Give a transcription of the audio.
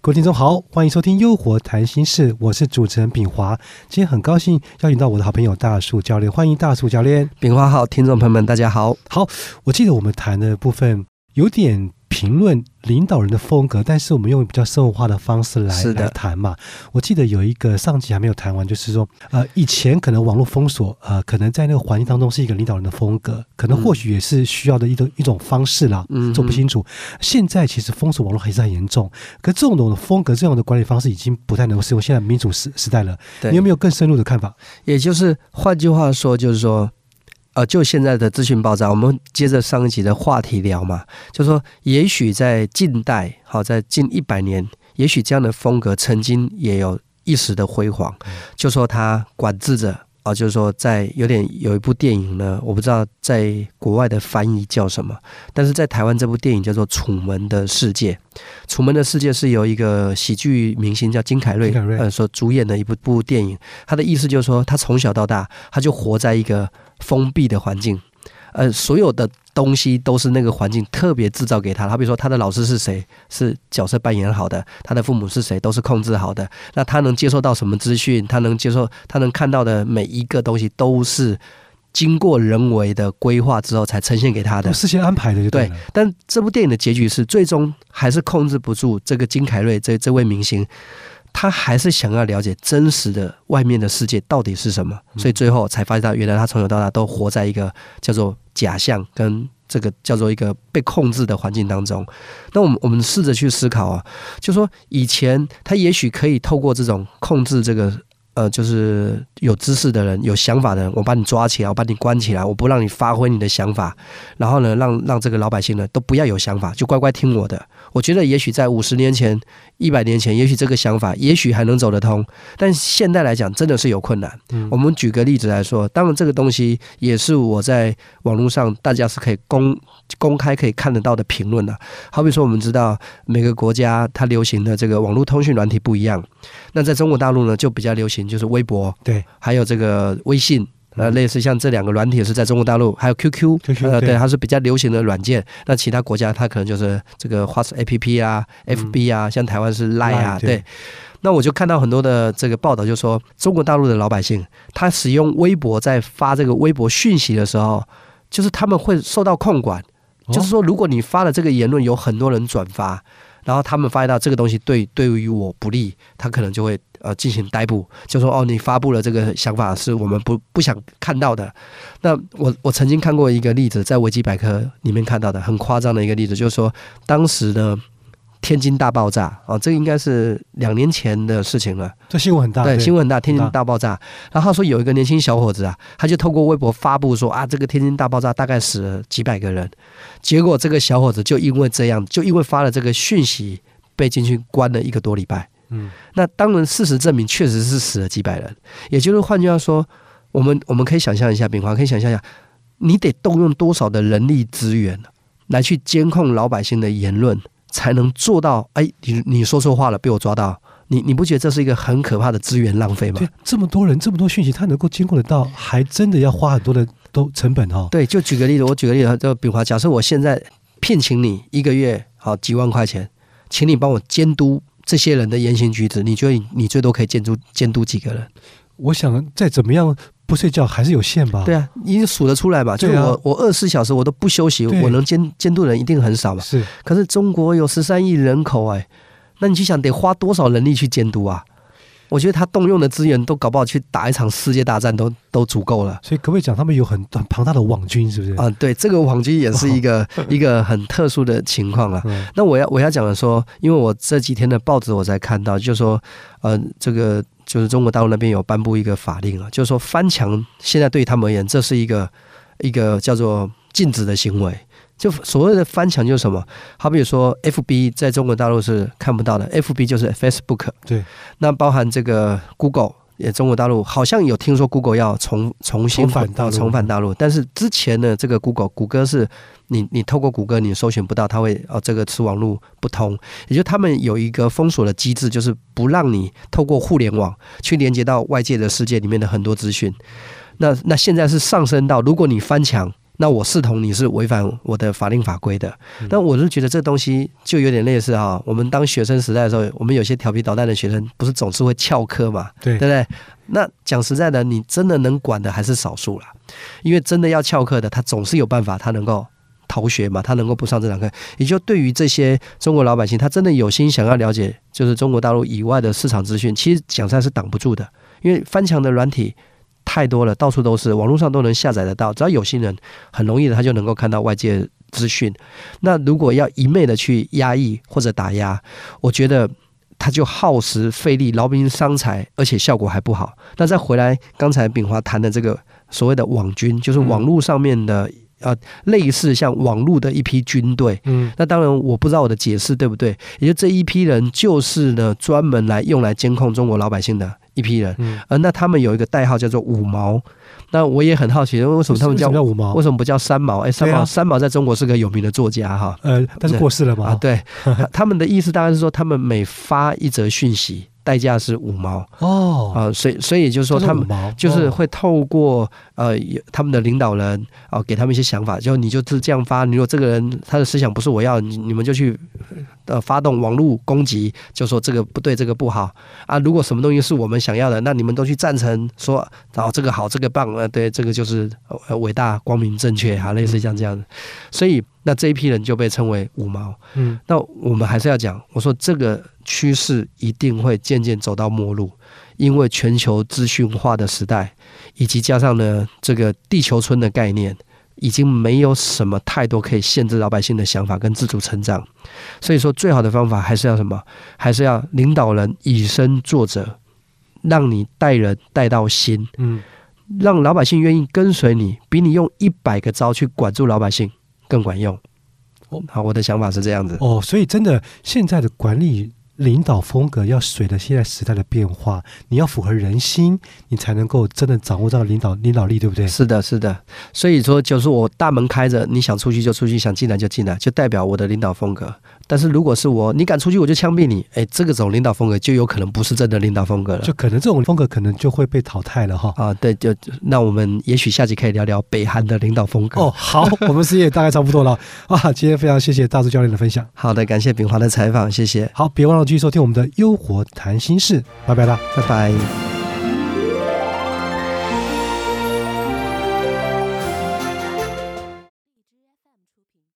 各位听众好，欢迎收听《优活谈心事》，我是主持人炳华。今天很高兴邀请到我的好朋友大树教练，欢迎大树教练。炳华好，听众朋友们大家好。好，我记得我们谈的部分有点。评论领导人的风格，但是我们用比较生活化的方式来来谈嘛。我记得有一个上集还没有谈完，就是说，呃，以前可能网络封锁，呃，可能在那个环境当中是一个领导人的风格，可能或许也是需要的一种一种方式啦。嗯，做不清楚。现在其实封锁网络还是很严重，可这种的风格、这样的管理方式已经不太能够适用现在民主时时代了。你有没有更深入的看法？也就是换句话说，就是说。呃，就现在的资讯爆炸，我们接着上一集的话题聊嘛，就说也许在近代，好，在近一百年，也许这样的风格曾经也有一时的辉煌，就说它管制着啊，就是说在有点有一部电影呢，我不知道在国外的翻译叫什么，但是在台湾这部电影叫做《楚门的世界》，《楚门的世界》是由一个喜剧明星叫金凯瑞呃所主演的一部部电影，他的意思就是说他从小到大他就活在一个。封闭的环境，呃，所有的东西都是那个环境特别制造给他。他比如说，他的老师是谁，是角色扮演好的；他的父母是谁，都是控制好的。那他能接受到什么资讯？他能接受，他能看到的每一个东西，都是经过人为的规划之后才呈现给他的，事先安排的，对。但这部电影的结局是，最终还是控制不住这个金凯瑞这这位明星。他还是想要了解真实的外面的世界到底是什么，所以最后才发现到，原来他从小到大都活在一个叫做假象跟这个叫做一个被控制的环境当中。那我们我们试着去思考啊，就说以前他也许可以透过这种控制这个。呃，就是有知识的人、有想法的人，我把你抓起来，我把你关起来，我不让你发挥你的想法，然后呢，让让这个老百姓呢都不要有想法，就乖乖听我的。我觉得也许在五十年前、一百年前，也许这个想法也许还能走得通，但现在来讲真的是有困难。我们举个例子来说，当然这个东西也是我在网络上大家是可以公公开可以看得到的评论的。好比说，我们知道每个国家它流行的这个网络通讯软体不一样，那在中国大陆呢就比较流行。就是微博，对，还有这个微信，呃，类似像这两个软体是在中国大陆，还有 QQ，呃，对，它是比较流行的软件。那其他国家它可能就是这个花式 APP 啊，FB 啊，像台湾是 Line 啊，对。那我就看到很多的这个报道，就说中国大陆的老百姓，他使用微博在发这个微博讯息的时候，就是他们会受到控管，就是说如果你发了这个言论，有很多人转发。然后他们发现到这个东西对对于我不利，他可能就会呃进行逮捕，就说哦，你发布了这个想法是我们不不想看到的。那我我曾经看过一个例子，在维基百科里面看到的很夸张的一个例子，就是说当时呢。天津大爆炸哦，这个应该是两年前的事情了。这新闻很大，对，新闻很大。天津大爆炸，然后他说有一个年轻小伙子啊，他就透过微博发布说啊，这个天津大爆炸大概死了几百个人。结果这个小伙子就因为这样，就因为发了这个讯息，被进去关了一个多礼拜。嗯，那当然事实证明确实是死了几百人。也就是换句话说，我们我们可以想象一下，炳华可以想象一下，你得动用多少的人力资源来去监控老百姓的言论。才能做到哎，你你说错话了，被我抓到，你你不觉得这是一个很可怕的资源浪费吗？这么多人，这么多讯息，他能够监控得到，还真的要花很多的都成本哦。对，就举个例子，我举个例子，就比如假设我现在聘请你一个月好几万块钱，请你帮我监督这些人的言行举止，你觉得你最多可以监督监督几个人？我想再怎么样。不睡觉还是有限吧？对啊，你数得出来吧？就是我，我二十四小时我都不休息，我能监监督人一定很少吧。是，可是中国有十三亿人口哎，那你去想得花多少人力去监督啊？我觉得他动用的资源都搞不好去打一场世界大战都都足够了。所以可不可以讲他们有很很庞大的网军，是不是？啊，对，这个网军也是一个 一个很特殊的情况啊。那我要我要讲的说，因为我这几天的报纸我才看到，就说呃这个。就是中国大陆那边有颁布一个法令啊，就是说翻墙现在对他们而言，这是一个一个叫做禁止的行为。就所谓的翻墙就是什么？好比说，FB 在中国大陆是看不到的，FB 就是 Facebook。对，那包含这个 Google。也中国大陆好像有听说 Google 要重重新返到重返大陆，但是之前呢，这个 Google 谷歌是你你透过谷歌你搜寻不到，它会哦这个吃网络不通，也就他们有一个封锁的机制，就是不让你透过互联网去连接到外界的世界里面的很多资讯。那那现在是上升到，如果你翻墙。那我视同你是违反我的法令法规的，但我是觉得这东西就有点类似哈。我们当学生时代的时候，我们有些调皮捣蛋的学生，不是总是会翘课嘛？对，对不对？那讲实在的，你真的能管的还是少数了，因为真的要翘课的，他总是有办法，他能够逃学嘛，他能够不上这堂课。也就对于这些中国老百姓，他真的有心想要了解，就是中国大陆以外的市场资讯，其实讲实在是挡不住的，因为翻墙的软体。太多了，到处都是，网络上都能下载得到。只要有心人，很容易的，他就能够看到外界资讯。那如果要一昧的去压抑或者打压，我觉得他就耗时费力、劳民伤财，而且效果还不好。那再回来，刚才炳华谈的这个所谓的网军，就是网络上面的呃，类似像网络的一批军队。嗯，那当然我不知道我的解释对不对，也就这一批人就是呢，专门来用来监控中国老百姓的。一批人，呃，那他们有一个代号叫做五毛，那我也很好奇，为什么他们叫五毛？为什么不叫三毛？哎，三毛，三毛在中国是个有名的作家哈，呃，但是过世了嘛？啊，对，他们的意思大概是说，他们每发一则讯息。代价是五毛哦，啊，所以所以就是说，他们就是会透过呃他们的领导人啊，给他们一些想法，就你就是这样发。你如果这个人他的思想不是我要，你你们就去呃发动网络攻击，就说这个不对，这个不好啊。如果什么东西是我们想要的，那你们都去赞成说，然后这个好，这个棒，呃，对，这个就是伟大、光明、正确啊，类似像这样子。所以那这一批人就被称为五毛。嗯，那我们还是要讲，我说这个。趋势一定会渐渐走到末路，因为全球资讯化的时代，以及加上呢这个地球村的概念，已经没有什么太多可以限制老百姓的想法跟自主成长。所以说，最好的方法还是要什么？还是要领导人以身作则，让你带人带到心，嗯，让老百姓愿意跟随你，比你用一百个招去管住老百姓更管用。好，我的想法是这样子。哦，所以真的现在的管理。领导风格要随着现在时代的变化，你要符合人心，你才能够真的掌握到领导领导力，对不对？是的，是的。所以说，就是我大门开着，你想出去就出去，想进来就进来，就代表我的领导风格。但是如果是我，你敢出去我就枪毙你，哎，这个种领导风格就有可能不是真的领导风格了，就可能这种风格可能就会被淘汰了哈。啊，对，就那我们也许下集可以聊聊北韩的领导风格。哦，好，我们时间大概差不多了啊。今天非常谢谢大柱教练的分享。好的，感谢炳华的采访，谢谢。好，别忘了继续收听我们的优活谈心事，拜拜啦，拜拜。